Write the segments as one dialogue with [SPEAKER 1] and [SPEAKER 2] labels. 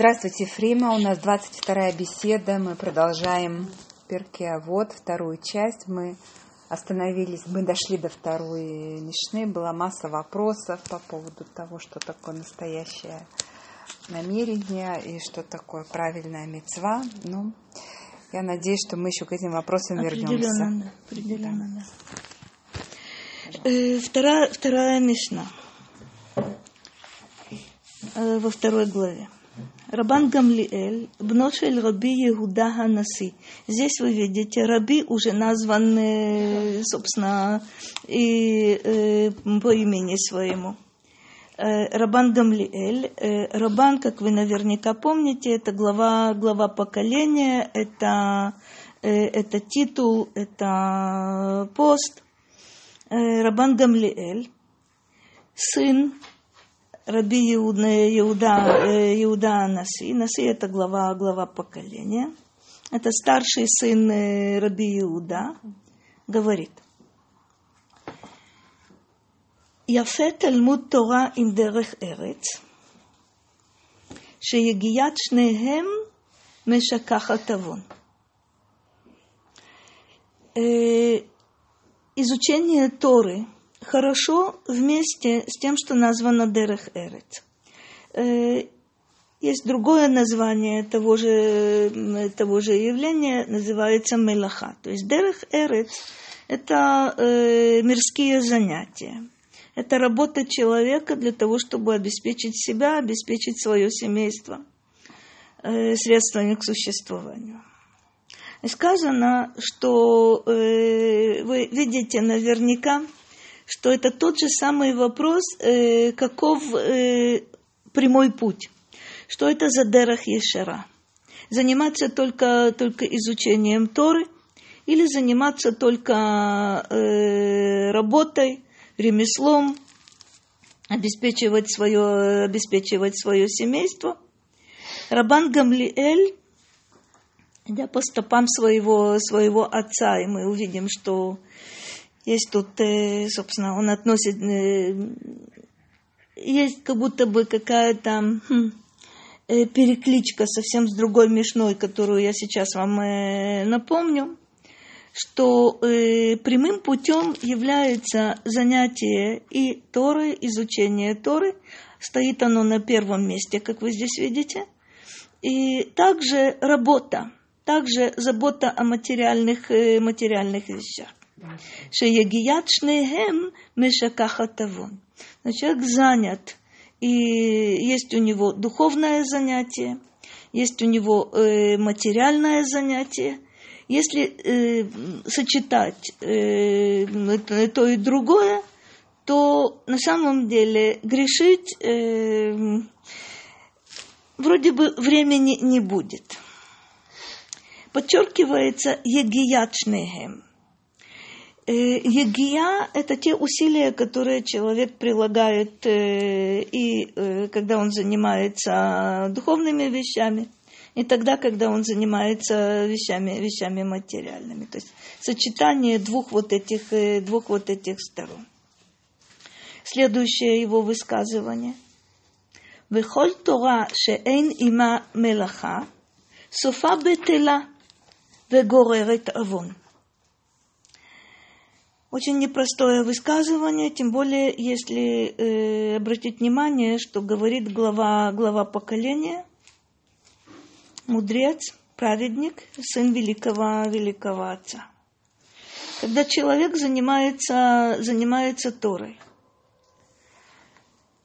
[SPEAKER 1] Здравствуйте, Фрима. У нас 22-я беседа. Мы продолжаем Перке Вот, вторую часть. Мы остановились, мы дошли до второй Мишны. Была масса вопросов по поводу того, что такое настоящее намерение и что такое правильная мецва. Ну, я надеюсь, что мы еще к этим вопросам
[SPEAKER 2] определенно,
[SPEAKER 1] вернемся.
[SPEAKER 2] Определенно, да. Э, вторая, вторая Мишна э, во второй главе. Рабан Гамлиэль, бношель Раби Иуда Ханаси. Здесь вы видите, Раби уже назван, э, собственно, и, э, по имени своему. Э, Рабан Гамлиэль. Рабан, как вы наверняка помните, это глава, глава поколения, это, это титул, это пост. Рабан Гамлиэль, сын Раби Иуда, Иуда, э, Иуда Наси. Наси это глава, глава поколения. Это старший сын э, Раби Иуда. Говорит. יפה תלמוד תורה עם דרך ארץ, שיגיעת שניהם משכחת עוון. Изучение Торы – хорошо вместе с тем, что названо Дерех Эрец. Э, есть другое название того же, того же явления, называется Мелаха. То есть Дерех Эрец – это э, мирские занятия. Это работа человека для того, чтобы обеспечить себя, обеспечить свое семейство э, средствами к существованию. И сказано, что э, вы видите наверняка, что это тот же самый вопрос, э, каков э, прямой путь. Что это за дерах Ешара? Заниматься только, только изучением Торы или заниматься только э, работой, ремеслом, обеспечивать свое, обеспечивать свое семейство. Рабан Гамлиэль, идя по стопам своего, своего отца, и мы увидим, что есть тут, э, собственно, он относит, э, есть как будто бы какая-то хм, э, перекличка совсем с другой мешной, которую я сейчас вам напомню, что прямым путем является занятие и Торы, изучение Торы. Стоит оно на первом месте, как вы здесь видите. И также работа, также забота о материальных, материальных вещах. Шеягият шнеем мешакахат авон. Человек занят, и есть у него духовное занятие, есть у него э, материальное занятие. Если э, сочетать э, то и другое, то на самом деле грешить э, вроде бы времени не будет. Подчеркивается егият шнеем – Э, Егия – это те усилия, которые человек прилагает, э, и э, когда он занимается духовными вещами, и тогда, когда он занимается вещами, вещами материальными. То есть сочетание двух вот этих, двух вот этих сторон. Следующее его высказывание. Вехоль Тора шеэн има мелаха, софа бетела вегоререт авон. Очень непростое высказывание, тем более, если э, обратить внимание, что говорит глава, глава поколения, мудрец, праведник, сын великого, великого отца. Когда человек занимается, занимается Торой,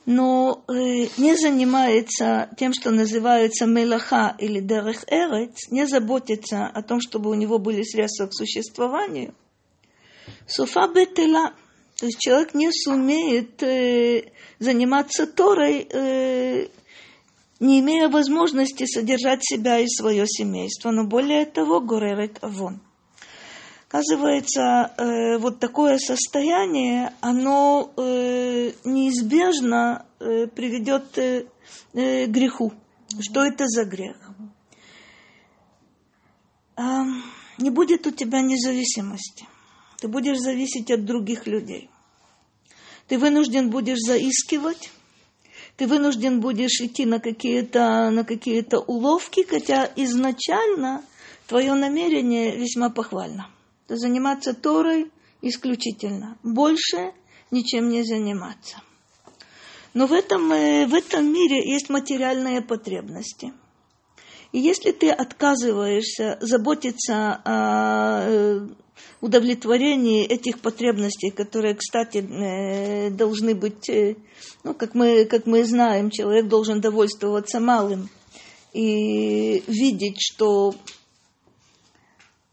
[SPEAKER 2] но э, не занимается тем, что называется мелаха или дерех эрец, не заботится о том, чтобы у него были средства к существованию – Суфа бетела. То есть человек не сумеет э, заниматься Торой, э, не имея возможности содержать себя и свое семейство. Но более того, горерет авон. Оказывается, э, вот такое состояние, оно э, неизбежно э, приведет э, э, к греху. Что это за грех? Э, не будет у тебя независимости ты будешь зависеть от других людей. Ты вынужден будешь заискивать, ты вынужден будешь идти на какие-то на какие-то уловки, хотя изначально твое намерение весьма похвально. Заниматься Торой исключительно. Больше ничем не заниматься. Но в этом, э, в этом мире есть материальные потребности. И если ты отказываешься заботиться о э, удовлетворении этих потребностей, которые, кстати, э, должны быть, ну, как мы, как мы знаем, человек должен довольствоваться малым и видеть, что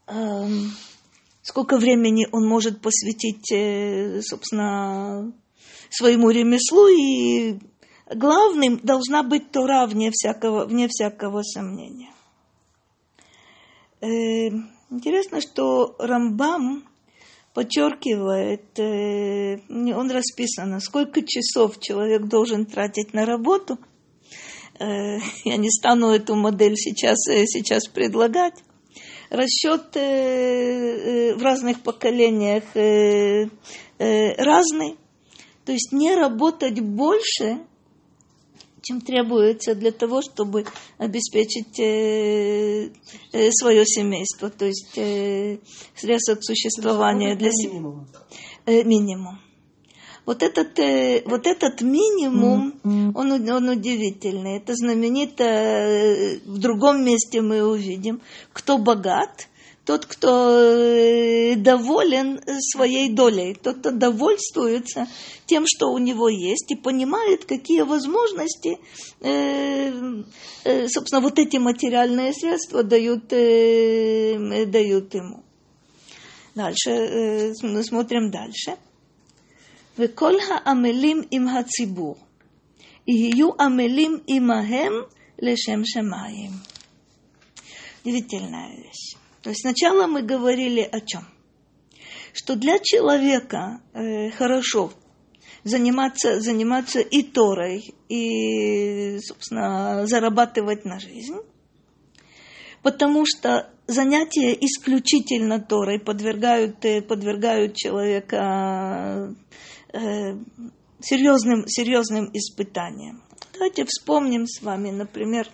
[SPEAKER 2] э, сколько времени он может посвятить, собственно, своему ремеслу, и главным должна быть Тора вне всякого, вне всякого сомнения. Э, интересно, что Рамбам подчеркивает, э, он расписано, сколько часов человек должен тратить на работу. Э, я не стану эту модель сейчас, сейчас предлагать. Расчет в разных поколениях разный. То есть не работать больше, чем требуется для того, чтобы обеспечить э, э, свое семейство, то есть э, средства к существованию для себя. Э, минимум. Вот этот, э, вот этот минимум, mm-hmm. он, он удивительный. Это знаменито, э, в другом месте мы увидим, кто богат – тот, кто э, доволен своей долей, тот, кто довольствуется тем, что у него есть, и понимает, какие возможности, э, э, собственно, вот эти материальные средства дают, дают ему. Дальше, смотрим дальше. וכל העמלים עם הציבור יהיו עמלים עמהם לשם שמיים. Удивительная вещь. То есть сначала мы говорили о чем? Что для человека э, хорошо заниматься, заниматься и Торой, и, собственно, зарабатывать на жизнь, потому что занятия исключительно Торой подвергают, э, подвергают человека э, серьезным, серьезным испытаниям. Давайте вспомним с вами, например,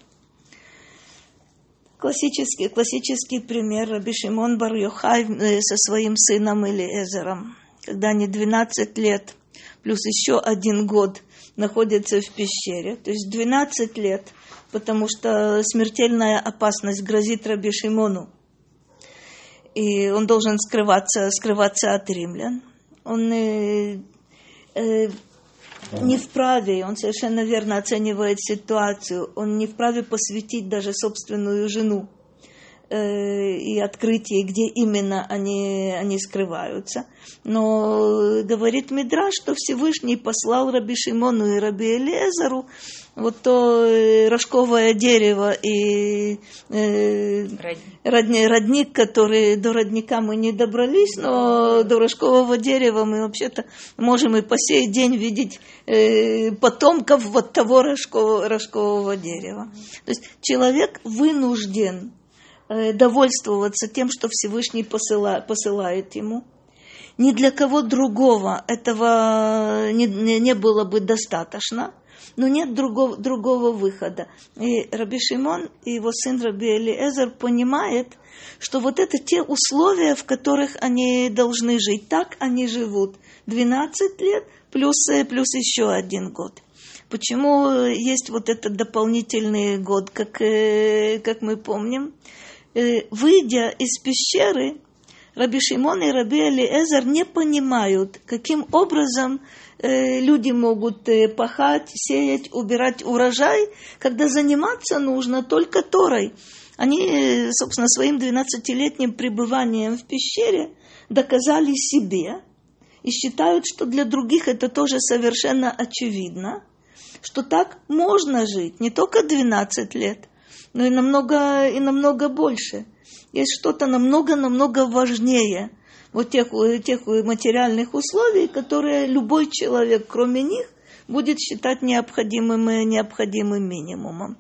[SPEAKER 2] Классический, классический пример Раби Шимон бар э, со своим сыном Элиэзером, когда они 12 лет плюс еще один год находятся в пещере, то есть 12 лет, потому что смертельная опасность грозит Раби Шимону. И он должен скрываться, скрываться от римлян. Он э, э, не вправе, он совершенно верно оценивает ситуацию, он не вправе посвятить даже собственную жену э, и открытие, где именно они, они скрываются. Но говорит Мидра, что Всевышний послал Раби Шимону и Раби Элезару вот то э, рожковое дерево и э, родник. родник, который до родника мы не добрались, но до рожкового дерева мы вообще-то можем и по сей день видеть э, потомков вот того рожкового, рожкового дерева. То есть человек вынужден э, довольствоваться тем, что Всевышний посыла, посылает ему. Ни для кого другого этого не, не было бы достаточно – но нет другого, другого выхода. И Раби Шимон и его сын Раби Элиэзер понимает, что вот это те условия, в которых они должны жить. Так они живут 12 лет плюс, плюс еще один год. Почему есть вот этот дополнительный год, как, э, как мы помним? Э, выйдя из пещеры, Раби Шимон и Раби Элиэзер не понимают, каким образом Э, люди могут э, пахать, сеять, убирать урожай, когда заниматься нужно только Торой. Они, э, собственно, своим 12-летним пребыванием в пещере доказали себе и считают, что для других это тоже совершенно очевидно, что так можно жить не только 12 лет, но и намного, и намного больше. Есть что-то намного-намного важнее – вот тех, тех материальных условий, которые любой человек, кроме них, будет считать необходимым, необходимым минимумом.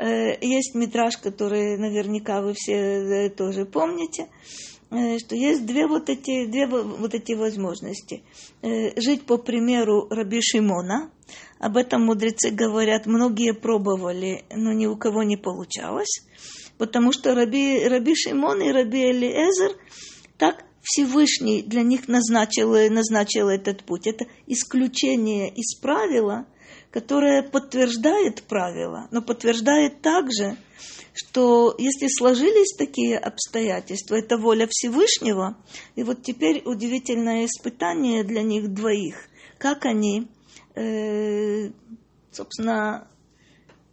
[SPEAKER 2] Э, есть метраж, который наверняка вы все э, тоже помните, э, что есть две вот эти, две вот эти возможности. Жить по примеру Раби Шимона, об этом мудрецы говорят, многие пробовали, но ни у кого не получалось, потому что Раби, Раби Шимон и Раби Элиэзер так Всевышний для них назначил, назначил этот путь. Это исключение из правила, которое подтверждает правила, но подтверждает также, что если сложились такие обстоятельства, это воля Всевышнего, и вот теперь удивительное испытание для них двоих, как они, э, собственно,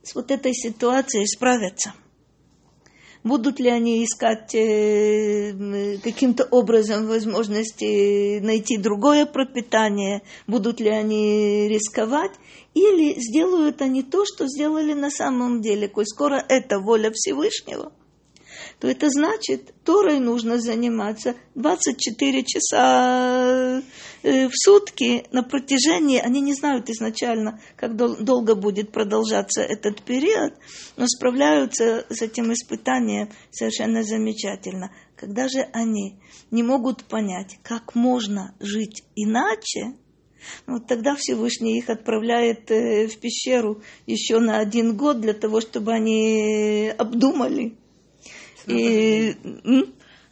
[SPEAKER 2] с вот этой ситуацией справятся – Будут ли они искать э, каким-то образом возможности найти другое пропитание? Будут ли они рисковать? Или сделают они то, что сделали на самом деле? Коль скоро это воля Всевышнего – то это значит, Торой нужно заниматься 24 часа в сутки на протяжении, они не знают изначально, как долго будет продолжаться этот период, но справляются с этим испытанием совершенно замечательно. Когда же они не могут понять, как можно жить иначе, вот тогда Всевышний их отправляет э, в пещеру еще на один год для того, чтобы они обдумали,
[SPEAKER 1] и...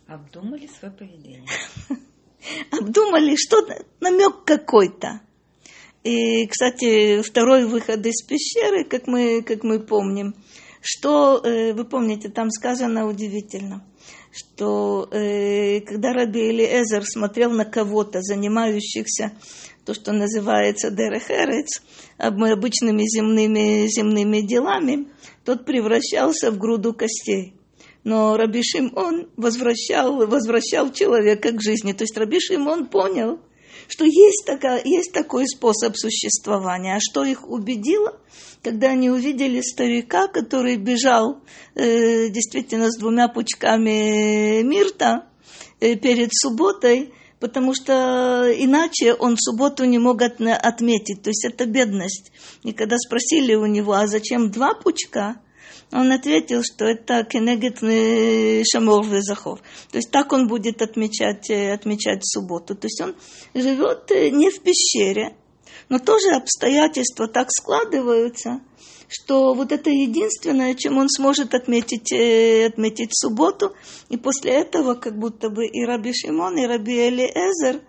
[SPEAKER 1] Обдумали свое поведение.
[SPEAKER 2] Обдумали что-то, намек какой-то. И, кстати, второй выход из пещеры, как мы, как мы помним, что, э, вы помните, там сказано удивительно, что э, когда Раби Элиэзер смотрел на кого-то, занимающихся то, что называется дерехерец, обычными земными, земными делами, тот превращался в груду костей но Раби Шимон возвращал, возвращал человека к жизни. То есть Раби Шимон понял, что есть, такая, есть такой способ существования. А что их убедило? Когда они увидели старика, который бежал э, действительно с двумя пучками мирта э, перед субботой, потому что иначе он субботу не мог от, отметить. То есть это бедность. И когда спросили у него, а зачем два пучка, он ответил, что это кенегет шамор везахор. То есть так он будет отмечать, э, отмечать субботу. То есть он живет э, не в пещере, но тоже обстоятельства так складываются, что вот это единственное, чем он сможет отметить, э, отметить субботу. И после этого как будто бы и Раби Шимон, и Раби Элиэзер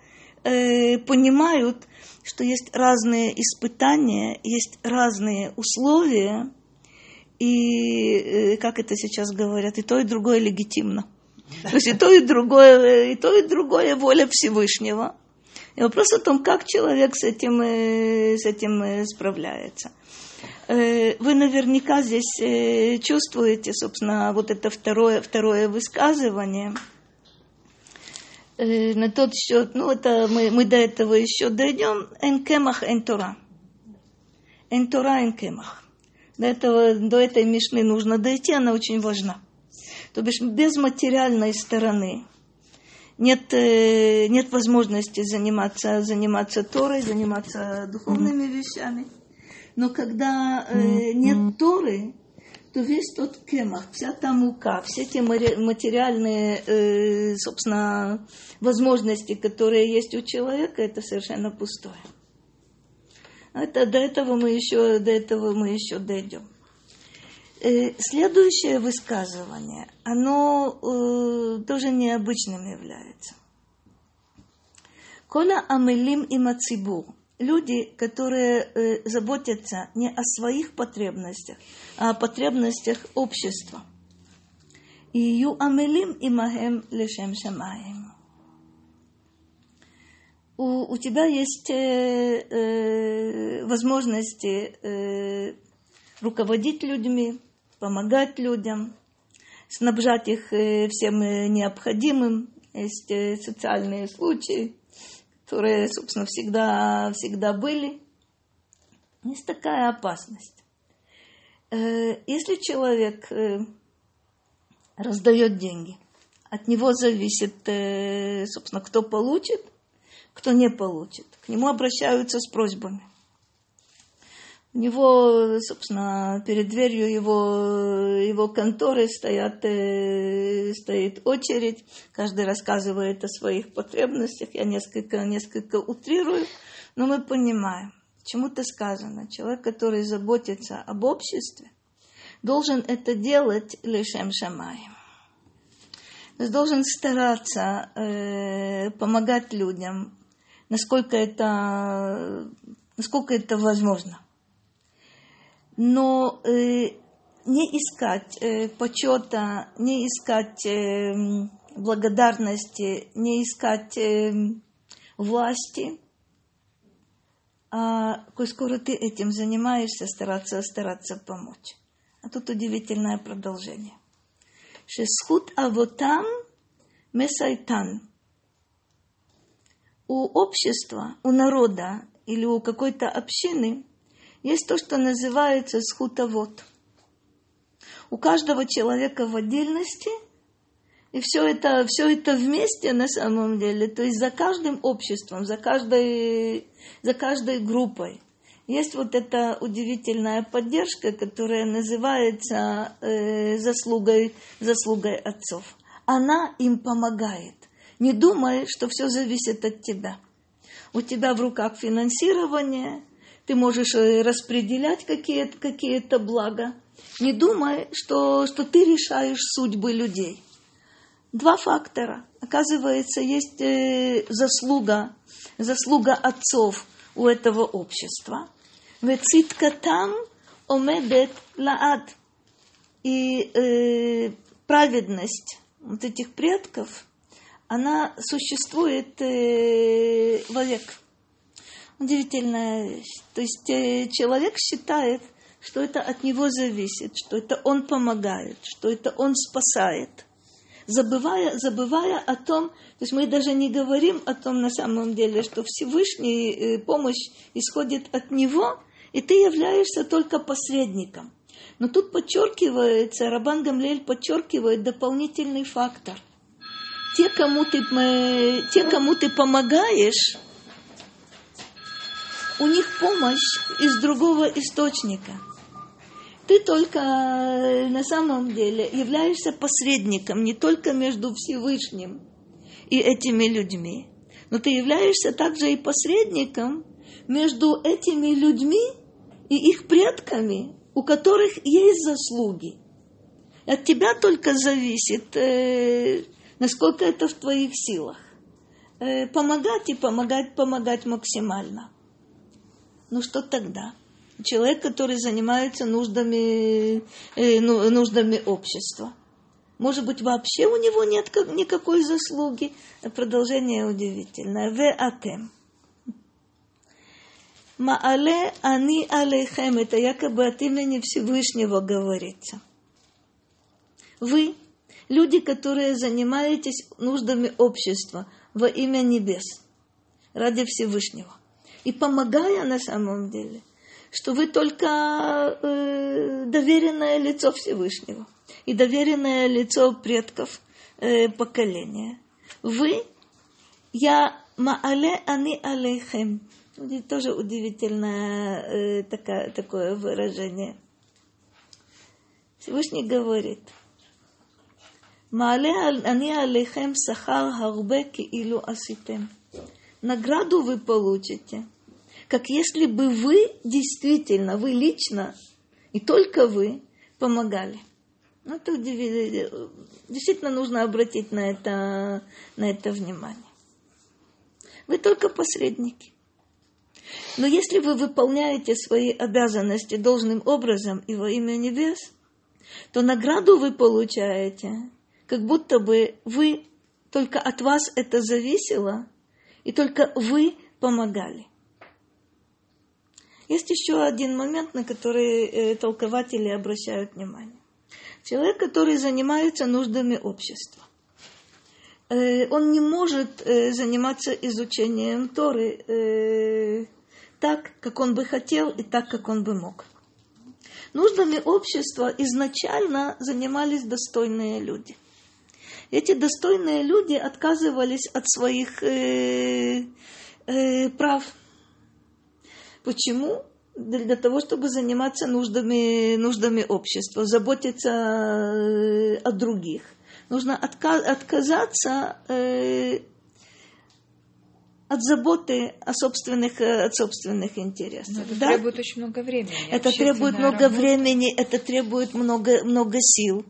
[SPEAKER 2] э, понимают, что есть разные испытания, есть разные условия, и, э, как это сейчас говорят, и то, и другое легитимно. То есть и то, и другое, и то, и другое воля Всевышнего. И вопрос о том, как человек с этим, э, с этим э, справляется. Вы наверняка здесь чувствуете, собственно, вот это второе, второе высказывание. На тот счет, ну, это мы, мы до этого еще дойдем. Энкемах энтора. Энтора энкемах. До, этого, до этой мишны нужно дойти, она очень важна. То бишь без материальной стороны нет, э, нет возможности заниматься, заниматься Торой, заниматься духовными вещами. Но когда э, нет Торы, то весь тот кемах, вся та мука, все те материальные, э, собственно, возможности, которые есть у человека, это совершенно пустое. Это, до этого мы еще, до этого мы еще дойдем. Э, следующее высказывание, оно э, тоже необычным является. Кола амелим и мацибур. Люди, которые э, заботятся не о своих потребностях, а о потребностях общества. И ю амелим и махем лешем шамаем у, у тебя есть э, э, возможности э, руководить людьми, помогать людям, снабжать их э, всем э, необходимым. Есть э, социальные случаи, которые, собственно, всегда, всегда были. Есть такая опасность. Э, если человек э, раздает деньги, от него зависит, э, собственно, кто получит – кто не получит. К нему обращаются с просьбами. У него, собственно, перед дверью его, его конторы стоят, э, стоит очередь. Каждый рассказывает о своих потребностях. Я несколько, несколько утрирую, но мы понимаем. Почему-то сказано, человек, который заботится об обществе, должен это делать лишем шамаем. То должен стараться э, помогать людям, насколько это, насколько это возможно. Но э, не искать э, почета, не искать э, благодарности, не искать э, власти, а коль скоро ты этим занимаешься, стараться, стараться помочь. А тут удивительное продолжение. Шесхут авотам месайтан. У общества, у народа или у какой-то общины есть то, что называется схутовод. У каждого человека в отдельности – и все это, все это вместе на самом деле, то есть за каждым обществом, за каждой, за каждой группой есть вот эта удивительная поддержка, которая называется э, заслугой, заслугой отцов. Она им помогает. Не думай, что все зависит от тебя. У тебя в руках финансирование, ты можешь э, распределять какие-то какие блага. Не думай, что, что ты решаешь судьбы людей два фактора. Оказывается, есть э, заслуга, заслуга отцов у этого общества. Вецитка там омедет лаад. И э, праведность вот этих предков, она существует э, вовек. Удивительная вещь. То есть э, человек считает, что это от него зависит, что это он помогает, что это он спасает забывая, забывая о том, то есть мы даже не говорим о том на самом деле, что Всевышний э, помощь исходит от Него, и ты являешься только посредником. Но тут подчеркивается, Рабан Гамлель подчеркивает дополнительный фактор. Те, кому ты, э, те, кому ты помогаешь, у них помощь из другого источника – ты только э, на самом деле являешься посредником не только между Всевышним и этими людьми, но ты являешься также и посредником между этими людьми и их предками, у которых есть заслуги. От тебя только зависит, э, насколько это в твоих силах. Э, помогать и помогать, помогать максимально. Ну что тогда? человек, который занимается нуждами, э, ну, нуждами общества. Может быть, вообще у него нет никакой заслуги. Продолжение удивительное. В атем. Маале ани алейхем. Это якобы от имени Всевышнего говорится. Вы, люди, которые занимаетесь нуждами общества во имя небес, ради Всевышнего. И помогая на самом деле – что вы только э, доверенное лицо Всевышнего и доверенное лицо предков э, поколения. Вы, я маале ани алейхем. Тоже удивительное э, такое, такое выражение. Всевышний говорит, Маале ани алейхем сахар харбе киилу аситем. Награду вы получите – как если бы вы действительно, вы лично, и только вы помогали. Ну, это действительно нужно обратить на это, на это внимание. Вы только посредники. Но если вы выполняете свои обязанности должным образом и во имя небес, то награду вы получаете, как будто бы вы, только от вас это зависело, и только вы помогали. Есть еще один момент, на который э, толкователи обращают внимание. Человек, который занимается нуждами общества, э, он не может э, заниматься изучением Торы так, как он бы хотел и так, как он бы мог. Нуждами общества изначально занимались достойные люди. Эти достойные люди отказывались от своих э, э, прав Почему? Для того, чтобы заниматься нуждами, нуждами общества, заботиться э, о других. Нужно отказаться э, от заботы о собственных, э, от собственных интересах.
[SPEAKER 1] Но это
[SPEAKER 2] да?
[SPEAKER 1] требует очень много времени.
[SPEAKER 2] Это требует много
[SPEAKER 1] работа.
[SPEAKER 2] времени, это требует много, много сил.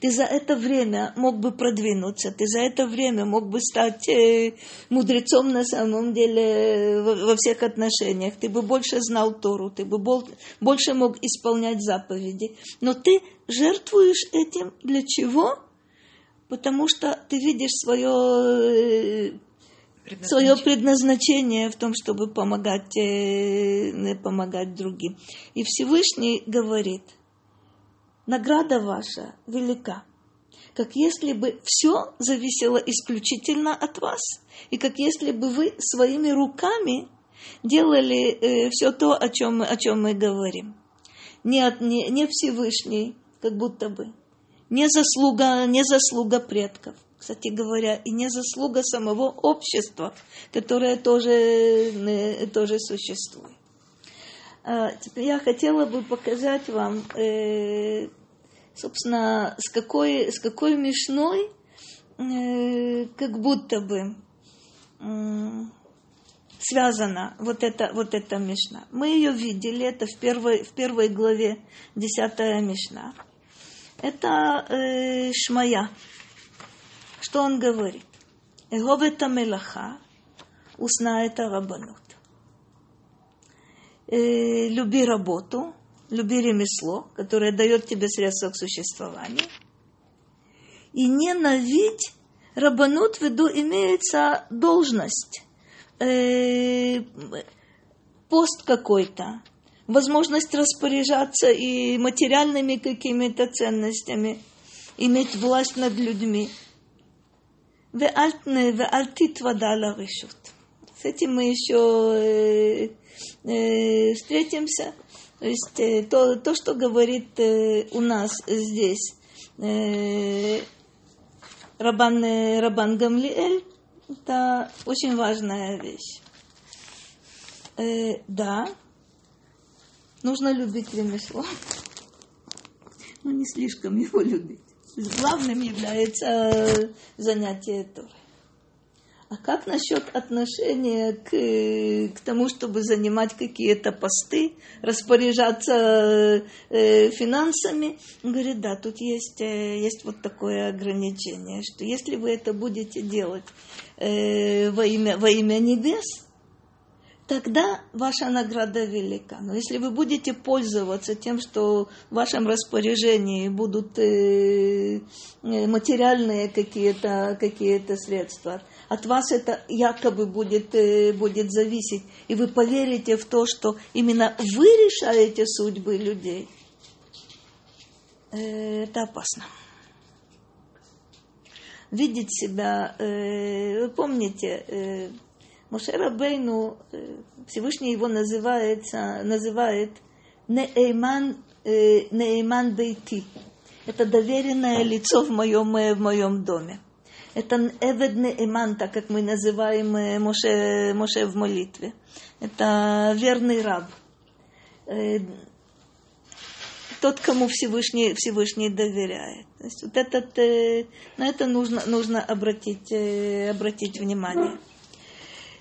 [SPEAKER 2] Ты за это время мог бы продвинуться, ты за это время мог бы стать э, мудрецом на самом деле э, во, всех отношениях. Ты бы больше знал Тору, ты бы бол, больше мог исполнять заповеди. Но ты жертвуешь этим для чего? Потому что ты видишь свое, э, свое предназначение в том, чтобы помогать, помогать другим. И Всевышний говорит – награда ваша велика. Как если бы все зависело исключительно от вас. И как если бы вы своими руками делали э, все то, о чем, о чем мы говорим. Не, от, не, не Всевышний, как будто бы. Не заслуга, не заслуга предков, кстати говоря, и не заслуга самого общества, которое тоже, э, тоже существует. А, теперь я хотела бы показать вам, э, собственно, с какой, с какой мешной, э, как будто бы связана вот эта, вот эта мешна. Мы ее видели, это в первой, в первой главе, десятая мешна. Это э, Шмая. Что он говорит? Эгов это мелаха, усна это рабанут э, люби работу, люби ремесло, которое дает тебе средства к существованию. И ненавидь рабанут в виду имеется должность, э, пост какой-то, возможность распоряжаться и материальными какими-то ценностями, иметь власть над людьми. С этим мы еще э, э, встретимся. То есть э, то, то, что говорит э, у нас здесь э, Рабан, э, Рабан Гамлиэль, это очень важная вещь. Э, да, нужно любить ремесло, но не слишком его любить. Главным является занятие Торы. А как насчет отношения к, к тому, чтобы занимать какие-то посты, распоряжаться э, финансами? Он говорит, да, тут есть, э, есть вот такое ограничение, что если вы это будете делать э, во, имя, во имя небес, тогда ваша награда велика. Но если вы будете пользоваться тем, что в вашем распоряжении будут э, э материальные какие-то какие средства, от вас это якобы будет, э, будет зависеть, и вы поверите в то, что именно вы решаете судьбы людей, э, это опасно. Видеть себя, э, вы помните, Моше Рабейну, Всевышний его называется, называет Неэйман, Неэйман Бейти. Это доверенное лицо в моем, в моем доме. Это Эведне Эман, так как мы называем э, Моше, Моше в молитве. Это верный раб. Э, тот, кому Всевышний, Всевышний доверяет. То есть вот этот, э, на это нужно, нужно обратить, обратить внимание.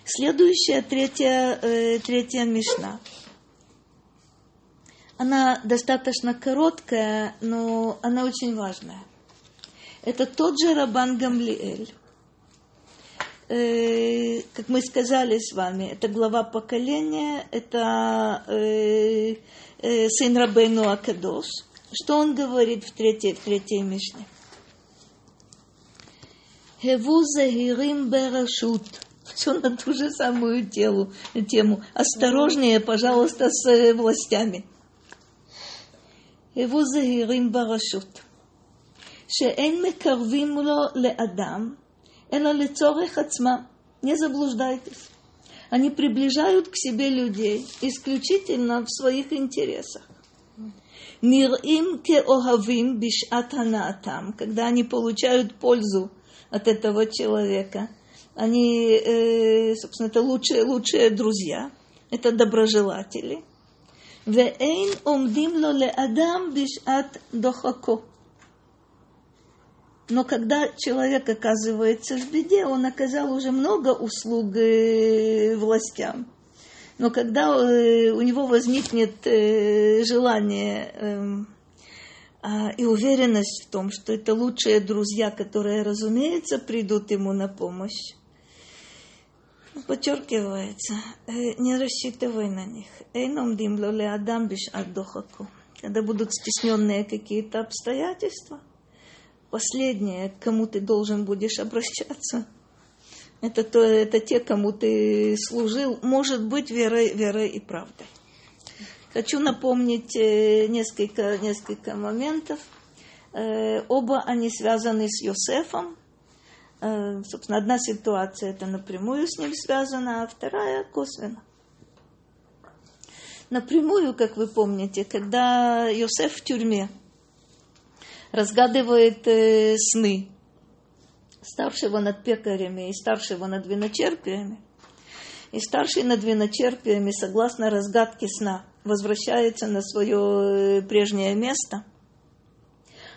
[SPEAKER 2] Следующая, третья, третья мишна. Она достаточно короткая, но она очень важная. Это тот же Рабан Гамлиэль. Э, как мы сказали с вами, это глава поколения, это э, э, сын Рабейну Акадош. Что он говорит в третьей, в третьей Мишне? Хеву захирим берашут. Все на ту же самую телу, тему. Осторожнее, пожалуйста, с э, властями. Хеву захирим барашут. שאין מקרבים לו לאדם, אלא לצורך עצמם. Не заблуждайтесь. Они приближают к себе людей исключительно в своих интересах. Нирим ке охавим бишат ханаатам, когда они получают пользу от этого человека. Они, э, собственно, это лучшие, лучшие друзья, это доброжелатели. Веэйн омдим ло ле адам бишат дохако Но когда человек оказывается в беде, он оказал уже много услуг э, властям. Но когда э, у него возникнет э, желание эм, а, и уверенность в том, что это лучшие друзья, которые, разумеется, придут ему на помощь, подчеркивается, не рассчитывай на них. Эйном димлоле адам биш аддохаку. Когда будут стесненные какие-то обстоятельства, последнее, к кому ты должен будешь обращаться, это, то, это те, кому ты служил, может быть, верой, верой и правдой. Хочу напомнить э, несколько, несколько моментов. Э, оба они связаны с Йосефом. Э, собственно, одна ситуация это напрямую с ним связана, а вторая косвенно. Напрямую, как вы помните, когда Йосеф в тюрьме разгадывает сны старшего над пекарями и старшего над виночерпиями, и старший над виночерпиями, согласно разгадке сна, возвращается на свое э, прежнее место.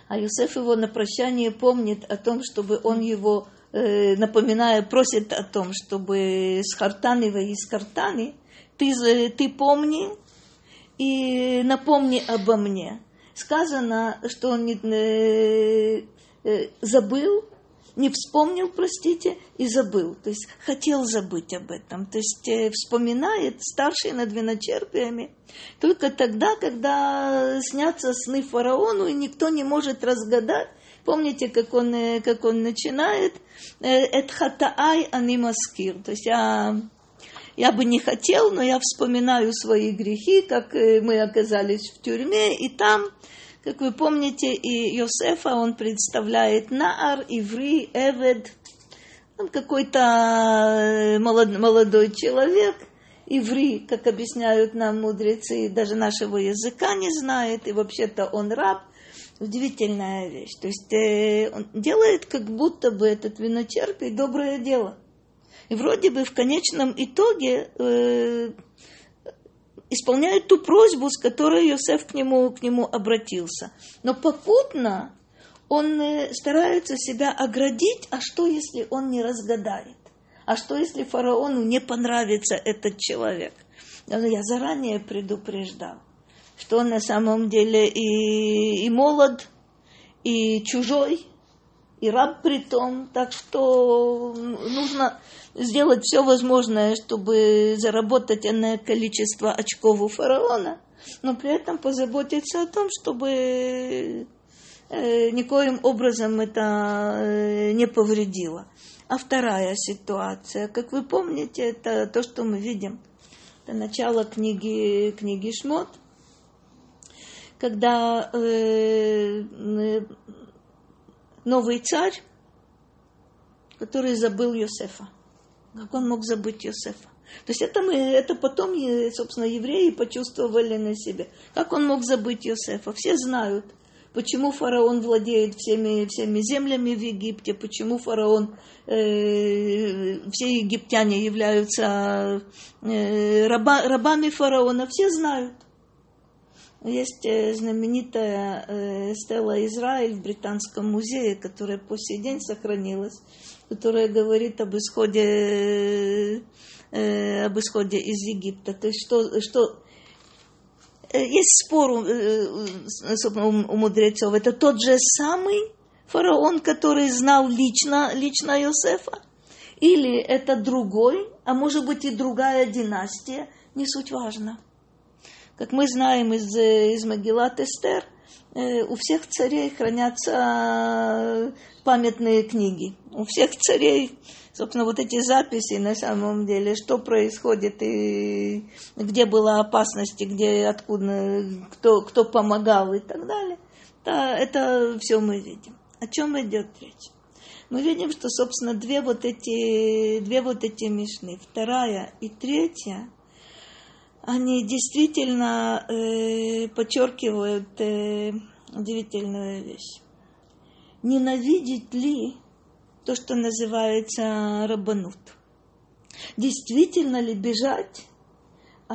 [SPEAKER 2] А Юсеф его на прощание помнит о том, чтобы он его, э, напоминая, просит о том, чтобы с Хартанива и с Картани ты, ты помни и напомни обо мне. Сказано, что он не, э, э, забыл, не вспомнил, простите, и забыл. То есть хотел забыть об этом. То есть э, вспоминает старший над виночерпиями только тогда, когда снятся сны фараону, и никто не может разгадать. Помните, как он, э, как он начинает? Эт хатаай анимаскир. То есть я я бы не хотел, но я вспоминаю свои грехи, как э, мы оказались в тюрьме, и там как вы помните, и Йосефа он представляет Наар, Иври, Эвед. Он какой-то э, молод, молодой человек, Иври, как объясняют нам мудрецы, даже нашего языка не знает, и вообще-то он раб. Удивительная вещь. То есть э, он делает как будто бы этот виночерпий доброе дело. И вроде бы в конечном итоге э, исполняет ту просьбу, с которой Йосеф к нему, к нему обратился. Но попутно он э, старается себя оградить, а что, если он не разгадает? А что, если фараону не понравится этот человек? Я заранее предупреждал, что он на самом деле и, и молод, и чужой, и раб при том, так что нужно сделать все возможное, чтобы заработать энное количество очков у фараона, но при этом позаботиться о том, чтобы э, никоим образом это э, не повредило. А вторая ситуация, как вы помните, это то, что мы видим. Это начало книги, книги Шмот, когда э, новый царь, который забыл Йосефа. Как он мог забыть Йосефа? То есть это, мы, это потом, собственно, евреи почувствовали на себе. Как он мог забыть Йосефа? Все знают, почему фараон владеет всеми, всеми землями в Египте, почему фараон, э, все египтяне являются э, раба, рабами фараона, все знают. Есть э, знаменитая э, стела Израиль в Британском музее, которая по сей день сохранилась, которая говорит об исходе, э, об исходе из Египта. То есть что, что есть спор у, у мудрецов. Это тот же самый фараон, который знал лично, лично Иосифа? Или это другой, а может быть и другая династия? Не суть важно. Как мы знаем из, из Магилат Эстер, э, у всех царей хранятся памятные книги. У всех царей, собственно, вот эти записи на самом деле, что происходит и где была опасность, и где, откуда, кто, кто помогал и так далее. Да, это все мы видим. О чем идет речь? Мы видим, что, собственно, две вот эти, две вот эти мишны, вторая и третья, они действительно э, подчеркивают э, удивительную вещь. Ненавидеть ли то, что называется рабанут? Действительно ли бежать, э,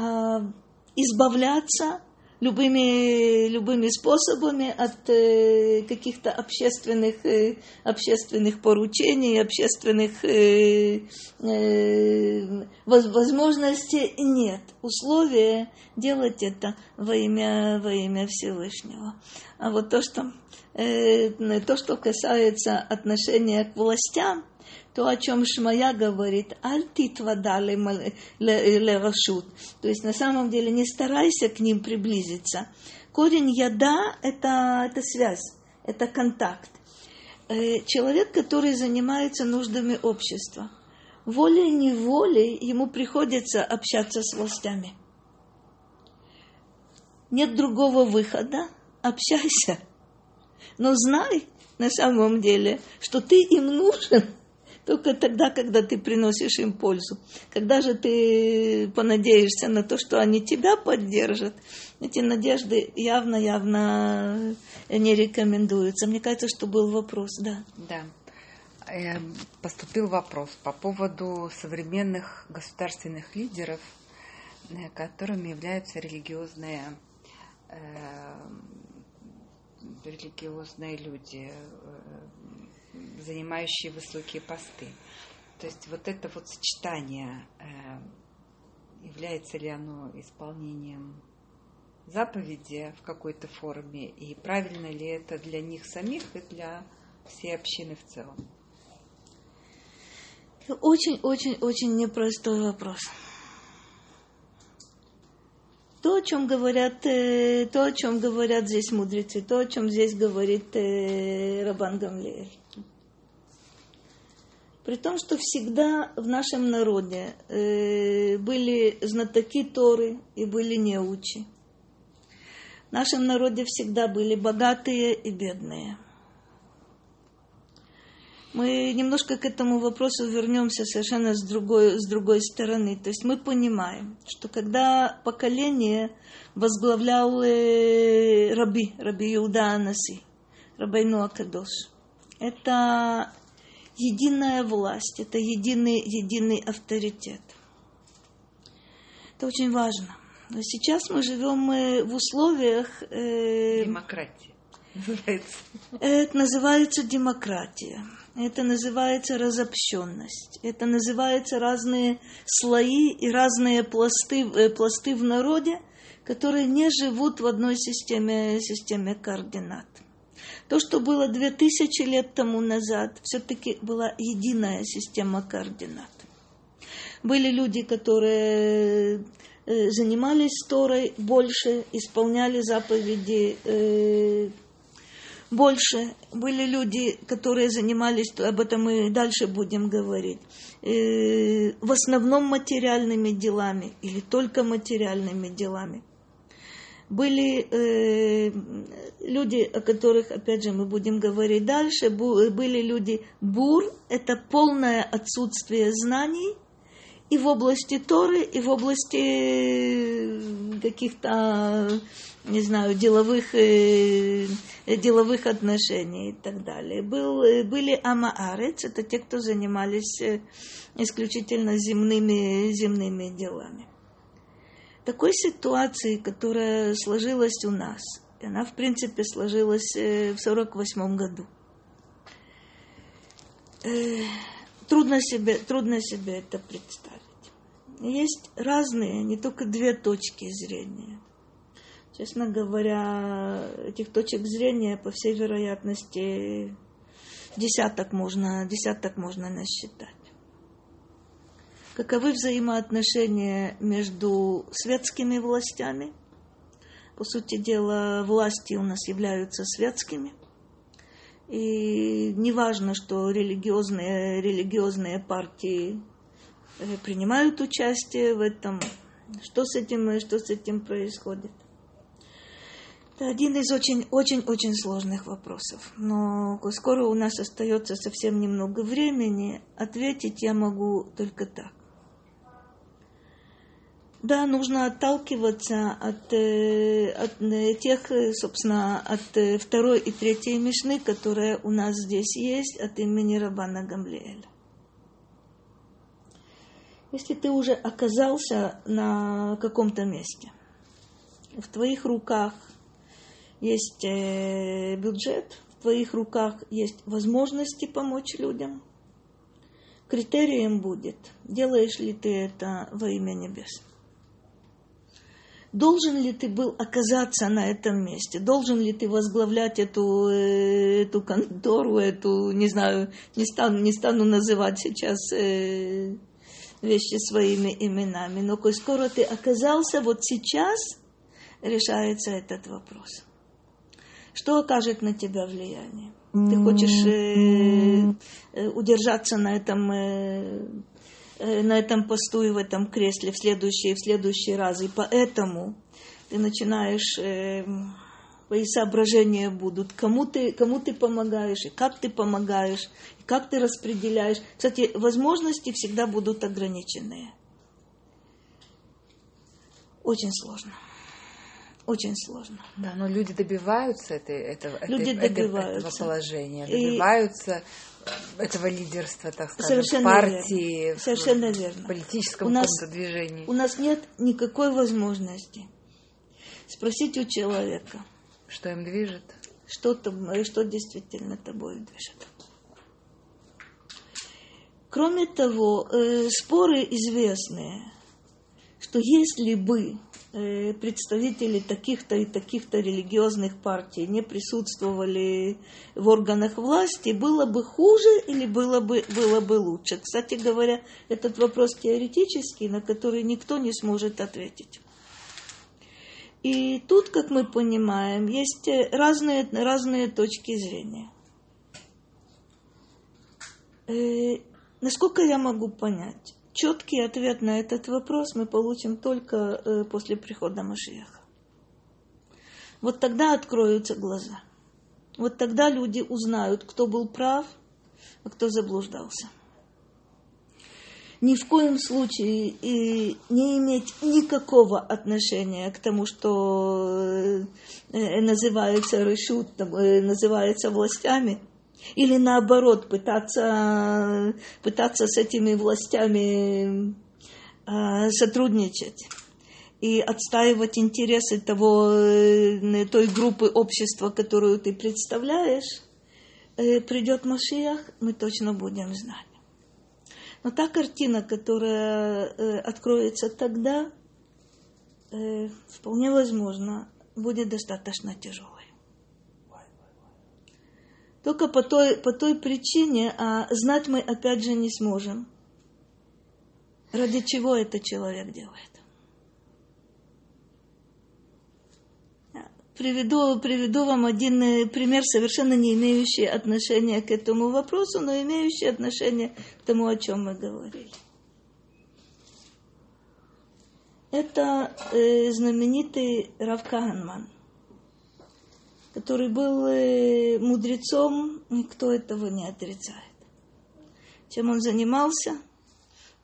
[SPEAKER 2] избавляться, любыми, любыми способами от э, каких-то общественных, э, общественных поручений, общественных э, э, возможностей. Нет. Условия делать это во имя, во имя Всевышнего. А вот то, что, э, то, что касается отношения к властям, то, о чем Шмая говорит, альтит вода лерашут. То есть на самом деле не старайся к ним приблизиться. Корень яда это, это связь, это контакт. Э, человек, который занимается нуждами общества, волей-неволей ему приходится общаться с властями. Нет другого выхода, общайся. Но знай на самом деле, что ты им нужен – только тогда, когда ты приносишь им пользу. Когда же ты понадеешься на то, что они тебя поддержат, эти надежды явно-явно не рекомендуются. Мне кажется, что был вопрос, да.
[SPEAKER 1] Да. Эм, поступил вопрос по поводу современных государственных лидеров, э, которыми являются религиозные э, религиозные люди, э, занимающие высокие посты. То есть вот это вот сочетание, э, является ли оно исполнением заповеди в какой-то форме, и правильно ли это для них самих и для всей общины в целом?
[SPEAKER 2] Очень-очень-очень непростой вопрос. То, о чем говорят, э, то, о чем говорят здесь мудрецы, то, о чем здесь говорит э, Рабан Гамлиэль. При том, что всегда в нашем народе э, были знатоки Торы и были неучи. В нашем народе всегда были богатые и бедные. Мы немножко к этому вопросу вернемся совершенно с другой, с другой стороны. То есть мы понимаем, что когда поколение возглавлял э, Раби, Раби Иуда Анаси, Рабайну Акадош, это единая власть, это единый, единый авторитет. Это очень важно. Но сейчас мы живем в условиях...
[SPEAKER 1] Э, Демократии.
[SPEAKER 2] Называется. Это называется демократия. Это называется разобщенность. Это называется разные слои и разные пласты, э, пласты в народе, которые не живут в одной системе, системе координат. То, что было две тысячи лет тому назад, все-таки была единая система координат. Были люди, которые э, занимались Торой больше, исполняли заповеди э, больше. Были люди, которые занимались, об этом мы дальше будем говорить, э, в основном материальными делами или только материальными делами были э, люди, о которых, опять же, мы будем говорить дальше, были люди бур, это полное отсутствие знаний и в области Торы, и в области э, каких-то, не знаю, деловых, э, деловых отношений и так далее. Был, были амаарец, это те, кто занимались э, исключительно земными, земными делами такой ситуации, которая сложилась у нас, она, в принципе, сложилась э, в 1948 году. Э, трудно себе, трудно себе это представить. Есть разные, не только две точки зрения. Честно говоря, этих точек зрения, по всей вероятности, десяток можно, десяток можно насчитать каковы взаимоотношения между светскими властями. По сути дела, власти у нас являются светскими. И не важно, что религиозные, религиозные партии э, принимают участие в этом, что с этим, что с этим происходит. Это один из очень-очень-очень сложных вопросов. Но скоро у нас остается совсем немного времени, ответить я могу только так. Да, нужно отталкиваться от, э, от э, тех, э, собственно, от второй и третьей Мишны, которые у нас здесь есть, от имени Рабана Гамлиэля. Если ты уже оказался на каком-то месте, в твоих руках есть бюджет, в твоих руках есть возможности помочь людям. Критерием будет, делаешь ли ты это во имя небес. Должен ли ты был оказаться на этом месте? Должен ли ты возглавлять эту, э, эту контору, эту, не знаю, не стану, не стану называть сейчас э, вещи своими именами, но коль скоро ты оказался, вот сейчас решается этот вопрос. Что окажет на тебя влияние? Ты хочешь э, э, удержаться на этом э, Э, на этом посту и в этом кресле в следующий, в следующий раз. И поэтому ты начинаешь, э, твои соображения будут, кому ты, кому ты помогаешь, и как ты помогаешь, и как ты распределяешь. Кстати, возможности всегда будут ограниченные. Очень сложно. Очень сложно.
[SPEAKER 1] Да, но люди добиваются этой, этого,
[SPEAKER 2] люди
[SPEAKER 1] этой,
[SPEAKER 2] добиваются.
[SPEAKER 1] этого положения, добиваются этого лидерства, так сказать,
[SPEAKER 2] Совершенно
[SPEAKER 1] партии,
[SPEAKER 2] верно. Совершенно верно.
[SPEAKER 1] политическом
[SPEAKER 2] у нас,
[SPEAKER 1] движении.
[SPEAKER 2] У нас нет никакой возможности спросить у человека,
[SPEAKER 1] что им движет,
[SPEAKER 2] что, там, что действительно тобой движет. Кроме того, э, споры известные, что если бы представители таких-то и таких-то религиозных партий не присутствовали в органах власти, было бы хуже или было бы, было бы лучше? Кстати говоря, этот вопрос теоретический, на который никто не сможет ответить. И тут, как мы понимаем, есть разные, разные точки зрения. Э, насколько я могу понять, четкий ответ на этот вопрос мы получим только э, после прихода Машиаха. Вот тогда откроются глаза. Вот тогда люди узнают, кто был прав, а кто заблуждался. Ни в коем случае и не иметь никакого отношения к тому, что э, э называется решут, называется властями – или наоборот, пытаться, пытаться с этими властями э, сотрудничать и отстаивать интересы того, э, той группы общества, которую ты представляешь, э, придет Машиях, мы точно будем знать. Но та картина, которая э, откроется тогда, вполне возможно, будет достаточно тяжелой. Только по той, по той причине, а знать мы опять же не сможем. Ради чего это человек делает? Приведу, приведу вам один э, пример, совершенно не имеющий отношения к этому вопросу, но имеющий отношение к тому, о чем мы говорили. Это э, знаменитый Рав Каганман который был э, мудрецом, никто этого не отрицает. Чем он занимался?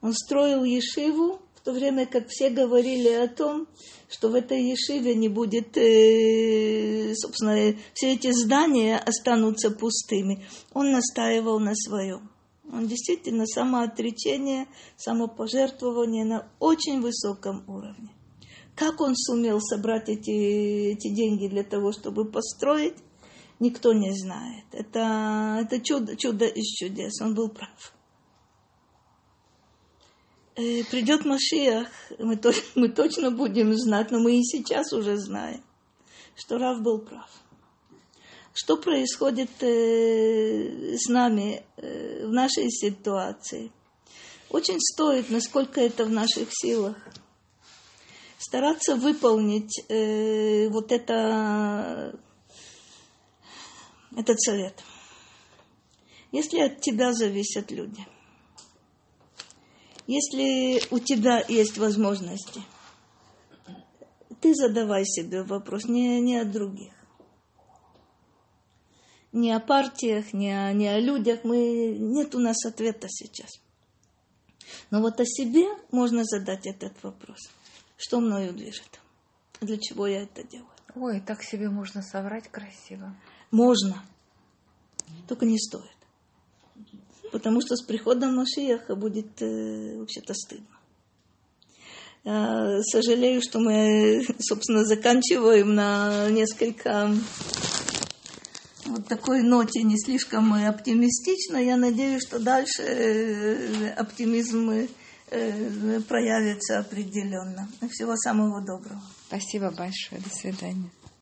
[SPEAKER 2] Он строил ешиву, в то время как все говорили о том, что в этой ешиве не будет, э, собственно, все эти здания останутся пустыми. Он настаивал на своем. Он действительно самоотречение, самопожертвование на очень высоком уровне. Как он сумел собрать эти, эти деньги для того, чтобы построить, никто не знает. Это, это чудо, чудо из чудес. Он был прав. Э, придет Машиах, мы, то, мы точно будем знать, но мы и сейчас уже знаем, что Рав был прав. Что происходит э, с нами э, в нашей ситуации? Очень стоит, насколько это в наших силах – стараться выполнить э, вот это, этот совет. Если от тебя зависят люди, если у тебя есть возможности, ты задавай себе вопрос не, не о других. Не о партиях, не о, не о людях. Мы, нет у нас ответа сейчас. Но вот о себе можно задать этот вопрос – что мною движет, для чего я это делаю.
[SPEAKER 1] Ой, так себе можно соврать красиво.
[SPEAKER 2] Можно, только не стоит. Потому что с приходом Машиаха будет э, вообще-то стыдно. Я сожалею, что мы, собственно, заканчиваем на несколько вот такой ноте, не слишком оптимистично. Я надеюсь, что дальше э, оптимизм э, проявится определенно. Всего самого доброго.
[SPEAKER 1] Спасибо большое. До свидания.